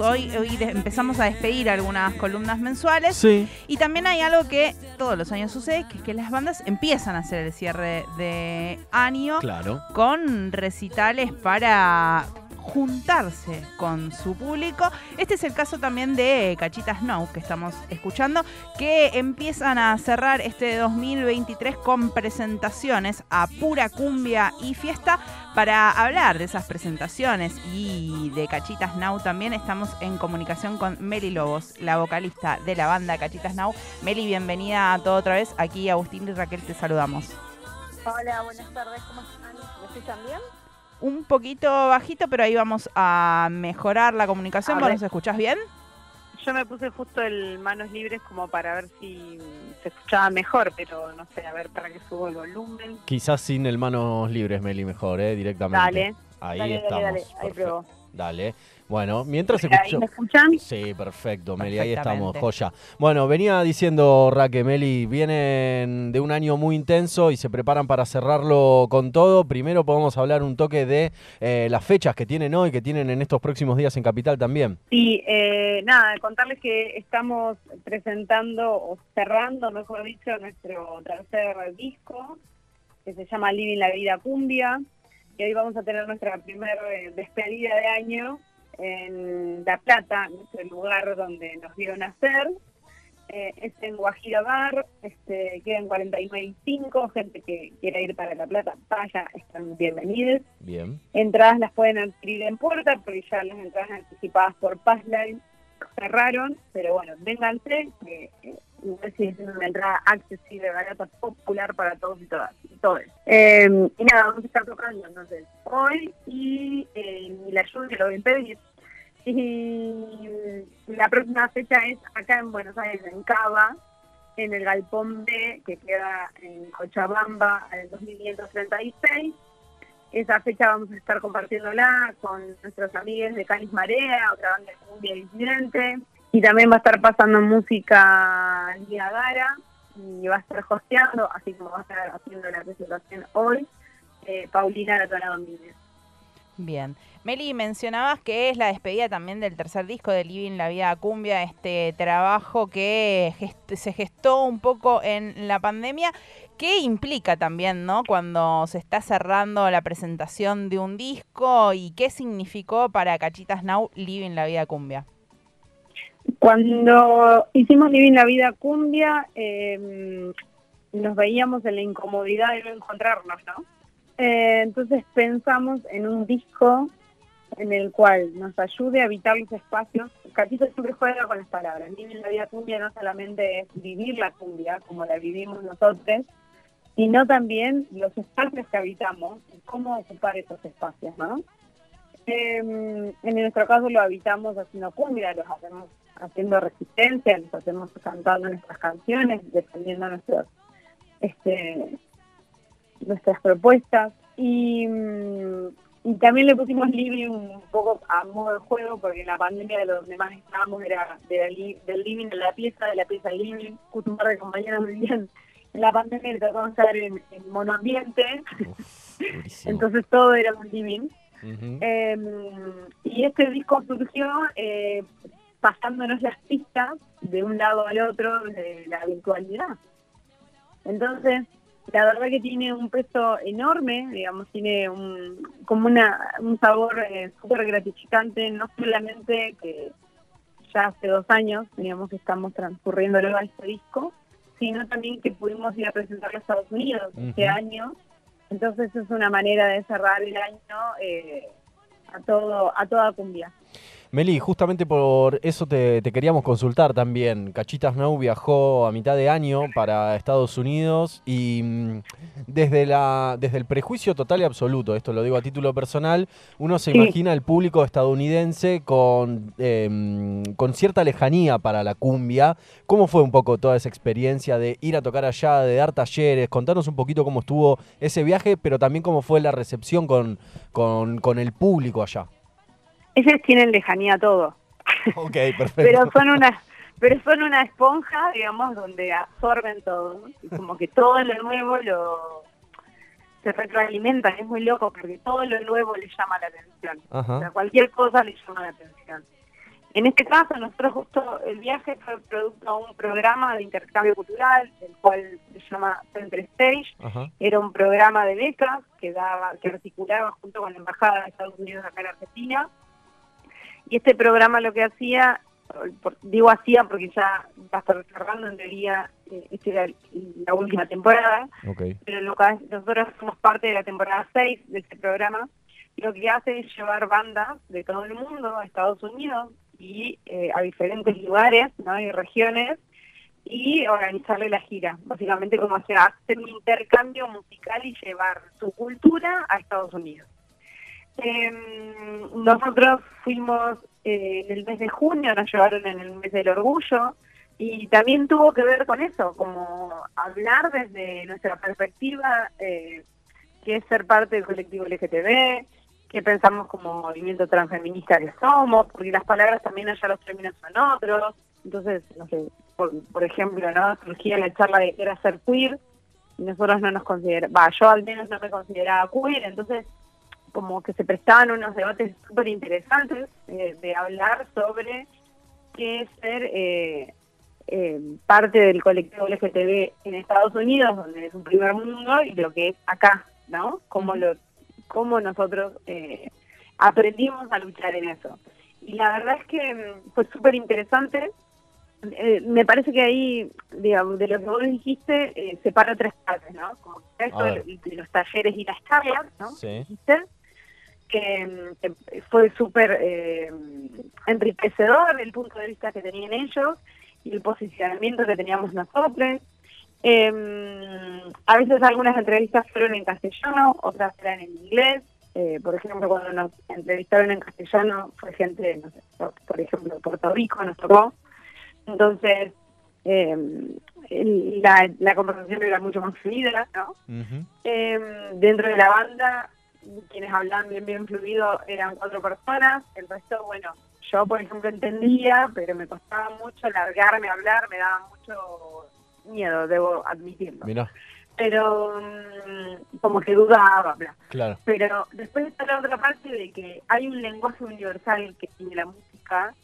Hoy, hoy empezamos a despedir algunas columnas mensuales. Sí. Y también hay algo que todos los años sucede, que es que las bandas empiezan a hacer el cierre de año claro. con recitales para juntarse con su público. Este es el caso también de Cachitas Snow que estamos escuchando, que empiezan a cerrar este 2023 con presentaciones a pura cumbia y fiesta. Para hablar de esas presentaciones y de Cachitas Now también estamos en comunicación con Meli Lobos, la vocalista de la banda Cachitas Now. Meli, bienvenida a todo otra vez. Aquí Agustín y Raquel te saludamos. Hola, buenas tardes, ¿cómo están? ¿Me escuchan bien? Un poquito bajito, pero ahí vamos a mejorar la comunicación. ¿Vos nos escuchás bien? Yo me puse justo el manos libres como para ver si se escuchaba mejor, pero no sé, a ver para que subo el volumen. Quizás sin el manos libres, Meli, mejor, ¿eh? Directamente. Dale. Ahí estamos. Dale, ahí pruebo. Dale. Bueno, mientras escucho... ¿Me escuchan? Sí, perfecto, Meli, ahí estamos, joya. Bueno, venía diciendo Raque, Meli, vienen de un año muy intenso y se preparan para cerrarlo con todo. Primero podemos hablar un toque de eh, las fechas que tienen hoy, que tienen en estos próximos días en Capital también. Sí, eh, nada, contarles que estamos presentando o cerrando, mejor dicho, nuestro tercer disco, que se llama Living la Vida Cumbia. Y hoy vamos a tener nuestra primera eh, despedida de año en La Plata, el lugar donde nos vio nacer. Eh, es en Guajira Bar, este, quedan 45, gente que quiera ir para La Plata, vaya, están bienvenidos. Bien. Entradas las pueden adquirir en puerta, porque ya las entradas anticipadas por Passline cerraron, pero bueno, vénganse, que eh, es una entrada accesible, barata, popular para todos y todas. Em, y nada, vamos a estar tocando entonces hoy y eh, la lluvia lo voy a impedir. Y la próxima fecha es acá en Buenos Aires, en Cava, en el Galpón B, que queda en Cochabamba, en 2536. Esa fecha vamos a estar compartiéndola con nuestros amigos de Canis Marea, otra banda de cumbia disidente. Y también va a estar pasando música Lía Gara y va a estar hosteando, así como va a estar haciendo la presentación hoy, eh, Paulina Latona Domínguez. Bien. Meli, mencionabas que es la despedida también del tercer disco de Living la Vida Cumbia, este trabajo que se gestó un poco en la pandemia. ¿Qué implica también, no? Cuando se está cerrando la presentación de un disco y qué significó para Cachitas Now Living la Vida Cumbia. Cuando hicimos Living la Vida Cumbia, em, nos veíamos en la incomodidad de no encontrarnos, ¿no? Eh, entonces pensamos en un disco en el cual nos ayude a evitar los espacios. Catito siempre juega con las palabras. Vivir la vida cumbia no solamente es vivir la cumbia como la vivimos nosotros, sino también los espacios que habitamos y cómo ocupar esos espacios, ¿no? Em, en nuestro caso lo habitamos haciendo cumbia, los hacemos haciendo resistencia, los hacemos cantando nuestras canciones, defendiendo nuestros, este, nuestras propuestas. Y, mm, y también le pusimos libre un poco a modo de juego, porque en la pandemia de donde más estábamos era del living de la pieza, de la pieza al living. Justo un par de compañeros vivían en la pandemia y tratamos de estar en, monoambiente. Entonces todo era un living. Em, y este disco surgió eh, pasándonos las pistas de un lado al otro de la virtualidad. Entonces, la verdad que tiene un peso enorme, digamos, tiene un, como una, un sabor eh, súper gratificante, no solamente que ya hace dos años, digamos, que estamos transcurriendo a este disco, sino también que pudimos ir a presentarlo a Estados Unidos este año. Entonces es una manera de cerrar el año eh, a todo a toda cumbia. Meli, justamente por eso te, queríamos consultar también. Cachitas Snow viajó a mitad de año para Estados Unidos y mm, desde, la, desde el prejuicio total y absoluto, esto lo digo a título personal, uno se imagina el público estadounidense con, em, con cierta lejanía para la cumbia. ¿Cómo fue un poco toda esa experiencia de ir a tocar allá, de dar talleres? Contanos un poquito cómo estuvo ese viaje, pero también cómo fue la recepción con, con, con el público allá. Ellos tienen lejanía todo. Ok, perfecto. pero son una pero son una esponja, digamos, donde absorben todo. Y como que todo lo nuevo lo se retroalimentan, es muy loco porque todo lo nuevo le llama la atención. O sea, cualquier cosa le llama la atención. En este caso, nosotros justo el viaje fue producto de un programa de intercambio cultural, el cual se llama Center Stage. Era un programa de becas que daba, que articulaba junto con la Embajada de Estados Unidos acá en Argentina y este programa lo que hacía, digo hacía porque ya va a estar cerrando en teoría, eh, esta era la última temporada, pero lo que, nosotros somos parte de la temporada 6 de este programa, lo que hace es llevar bandas de todo el mundo a Estados Unidos y eh, a diferentes lugares ¿no? y regiones y organizarle la gira, básicamente como hacer, hacer un intercambio musical y llevar su cultura a Estados Unidos. Eh, nosotros fuimos eh, en el mes de junio, nos llevaron en el mes del orgullo y también tuvo que ver con eso, como hablar desde nuestra perspectiva, eh, que es ser parte del colectivo LGTB, que pensamos como movimiento transfeminista que somos, porque las palabras también allá los términos son otros. Entonces, no sé, por, ejemplo, ¿no? surgía la charla de que era ser queer, y nosotros no nos consideramos, va, yo al menos no me consideraba queer, entonces como que se prestaban unos debates súper interesantes eh, de hablar sobre qué es ser eh, eh, parte del colectivo LGTB en Estados Unidos, donde es un primer mundo, y lo que es acá, ¿no? Cómo, lo, cómo nosotros aprendimos a luchar en eso. Y la verdad es que mm, fue súper interesante. me parece que ahí, digamos, de lo que vos dijiste, separa tres partes, ¿no? Como esto de, los talleres y las charlas, ¿no? Sí que, fue súper eh, enriquecedor el punto de vista que tenían ellos y el posicionamiento que teníamos nosotros. Em, a veces algunas entrevistas fueron en castellano, otras eran en inglés. Eh, por ejemplo, cuando nos entrevistaron en castellano fue gente, no sé, por, ejemplo, de Puerto Rico nos tocó. Entonces, em, la, la, conversación era mucho más fluida, ¿no? Em, dentro de la banda quienes hablaban bien, bien fluido eran cuatro personas, el resto, bueno, yo por ejemplo entendía, pero me costaba mucho largarme a hablar, me daba mucho miedo, debo admitirlo. Pero mm, como que dudaba, bla. Claro. Pero después está la otra parte de que hay un lenguaje universal que tiene la música,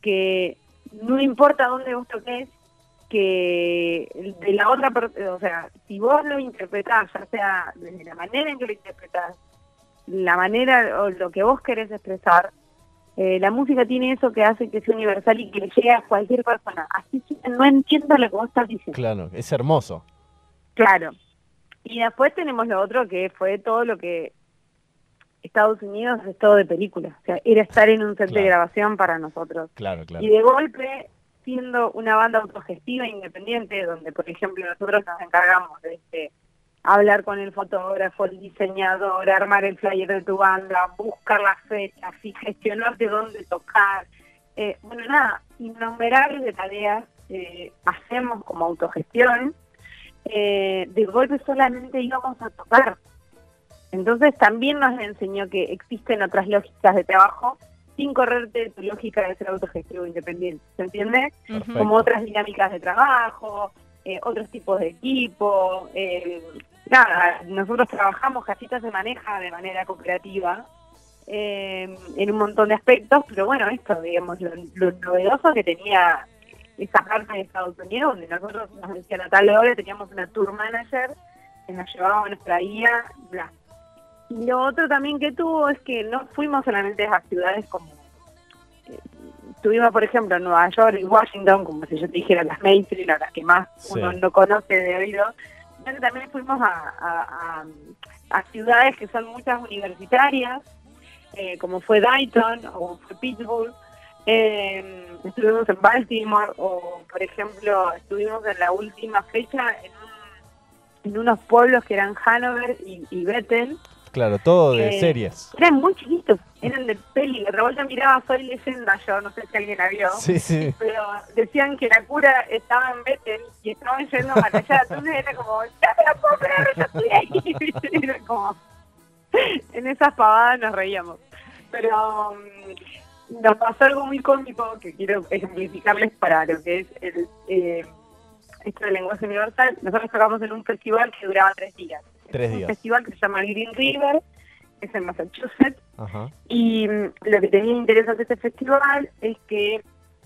que no importa dónde vos toques, que de la otra, o sea, si vos lo interpretás, ya sea desde la manera en que lo interpretás, la manera o lo que vos querés expresar, eh, la música tiene eso que hace que sea universal y que le llegue a cualquier persona. Así que no entiendo lo que vos estás diciendo. Claro, es hermoso. Claro. Y después tenemos lo otro que fue todo lo que Estados Unidos es todo de película. O sea, era estar en un set de grabación para nosotros. Claro, claro. Y de golpe, siendo una banda autogestiva e independiente, donde, por ejemplo, nosotros nos encargamos de este hablar con el fotógrafo, el diseñador, armar el flyer de tu banda, buscar las fechas y gestionarte dónde tocar. Eh, bueno, nada, innumerables de tareas eh, hacemos como autogestión. Eh, de golpe solamente íbamos a tocar. Entonces también nos enseñó que existen otras lógicas de trabajo sin correrte de tu lógica de ser autogestivo independiente, ¿se entiende? Como otras dinámicas de trabajo, eh, otros tipos de equipo. Eh, nada, nosotros trabajamos, Casitas se maneja de manera cooperativa eh, en un montón de aspectos, pero bueno, esto, digamos, lo, novedoso que tenía esa parte de Estados Unidos, donde nosotros nos decía la tal hora, teníamos una tour manager que nos llevaba, a nuestra guía, bla. Y lo otro también que tuvo es que no fuimos solamente a ciudades como estuvimos, por ejemplo, en Nueva York y Washington, como si yo te dijera las mainstream, las que más uno no conoce de oído, también fuimos a, a, ciudades que son muchas universitarias, eh, como fue Dayton o fue Pittsburgh, Eh, estuvimos en Baltimore o, por ejemplo, estuvimos en la última fecha en, en unos pueblos que eran Hanover y, y Bethel. Claro, todo de eh, series. Eran muy chiquitos, eran de peli. De revuelta miraba Soy Leyenda, yo no sé si alguien la vio. Sí, sí. Pero decían que la cura estaba en Bethel y estaban yendo para allá. Entonces era como, ya me la puedo creer, yo estoy ahí. Era como, en esas pavadas nos reíamos. Pero um, nos pasó algo muy cómico que quiero ejemplificarles para lo que es el, eh, esto del lenguaje universal. Nosotros tocamos en un festival que duraba tres días. Tres días. Un festival que se llama Green River, es en Massachusetts. Y mm, lo que tenía interesante este festival es que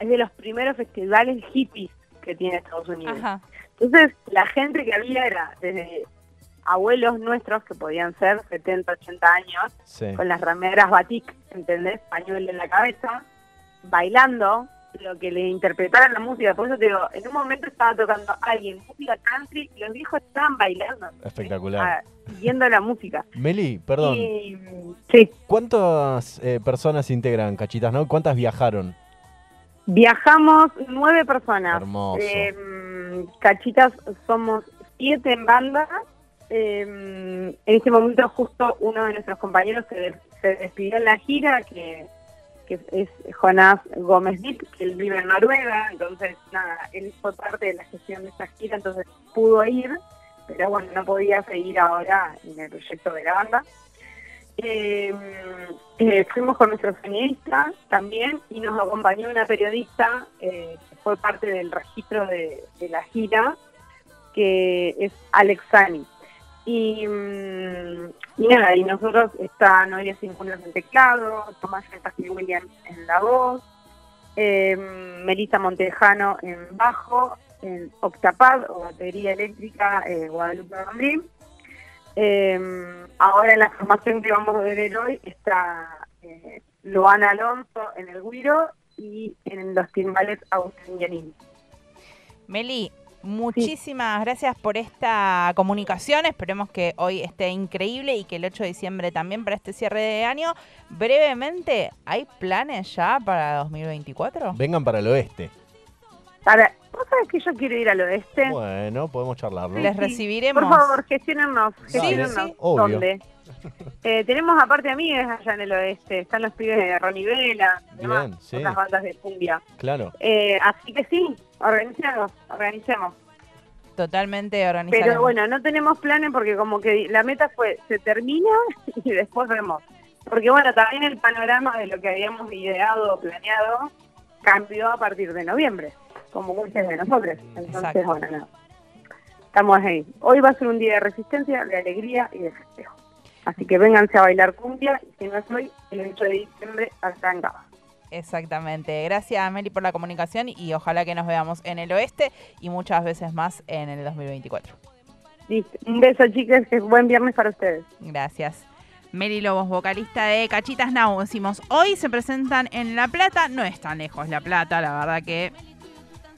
es de los primeros festivales hippies que tiene Estados Unidos. Entonces, la gente que había era desde abuelos nuestros que podían ser 70, 80 años, con las rameras batik, ¿entendés? Pañuelo en la cabeza, bailando lo que le interpretaran la música. Por eso te digo, en un momento estaba tocando alguien música country y los viejos estaban bailando. Espectacular. siguiendo la música. Meli, perdón. sí. ¿Cuántas eh, personas integran Cachitas, no? ¿Cuántas viajaron? Viajamos nueve personas. Hermoso. Em, cachitas somos siete en banda. Em, en este momento justo uno de nuestros compañeros se, se despidió en la gira, que que es Jonás Gómez Dick, que él vive en Noruega, entonces nada, él fue parte de la gestión de esta gira, entonces pudo ir, pero bueno, no podía seguir ahora en el proyecto de la banda. Em, eh, fuimos con nuestro sonidista también y nos acompañó una periodista eh, que fue parte del registro de, la gira, que es Alex Sani. Y, mm, y nada, y nosotros está Noelia Sincunas en teclado, Tomás y Williams en la voz, eh, Melissa Montejano en bajo, en octapad o batería eléctrica eh, Guadalupe Rondrín. Eh, ahora en la formación que vamos a ver hoy está eh, Loana Alonso en el guiro y en los timbales Agustín Yanin. Meli, Muchísimas gracias por esta comunicación. Esperemos que hoy esté increíble y que el 8 de diciembre también para este cierre de año. Brevemente, ¿hay planes ya para 2024? Vengan para el oeste. Para, ¿Vos sabés que yo quiero ir al oeste? Bueno, podemos charlarlo. Les recibiremos. Por favor, gestionennos. gestionennos. ¿Dónde? Eh, tenemos aparte amigas allá en el oeste. Están los pibes de Ronnie Vela, Bien, sí. las bandas de cumbia. Claro. Eh, así que sí, organicemos, organicemos. Totalmente organizado. Pero bueno, no tenemos planes porque como que la meta fue, se termina y después vemos. Porque bueno, también el panorama de lo que habíamos ideado o planeado cambió a partir de noviembre, como muchos de nosotros. Entonces, bueno, no. Estamos ahí. Hoy va a ser un día de resistencia, de alegría y de festejo. Así que vénganse a bailar cumbia y si no es hoy, el 8 de diciembre acá en Gaba. Exactamente. Gracias, Meli, por la comunicación y ojalá que nos veamos en el oeste y muchas veces más en el 2024. Listo. Un beso, chicas. Que buen viernes para ustedes. Gracias. Meli Lobos, vocalista de Cachitas Now. Decimos, hoy se presentan en La Plata. No es tan lejos La Plata, la verdad que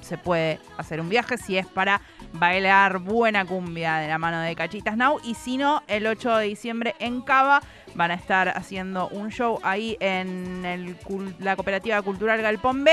se puede hacer un viaje si es para bailar buena cumbia de la mano de Cachitas Now. Y si no, el 8 de diciembre en Cava van a estar haciendo un show ahí en la Cooperativa Cultural Galpón B.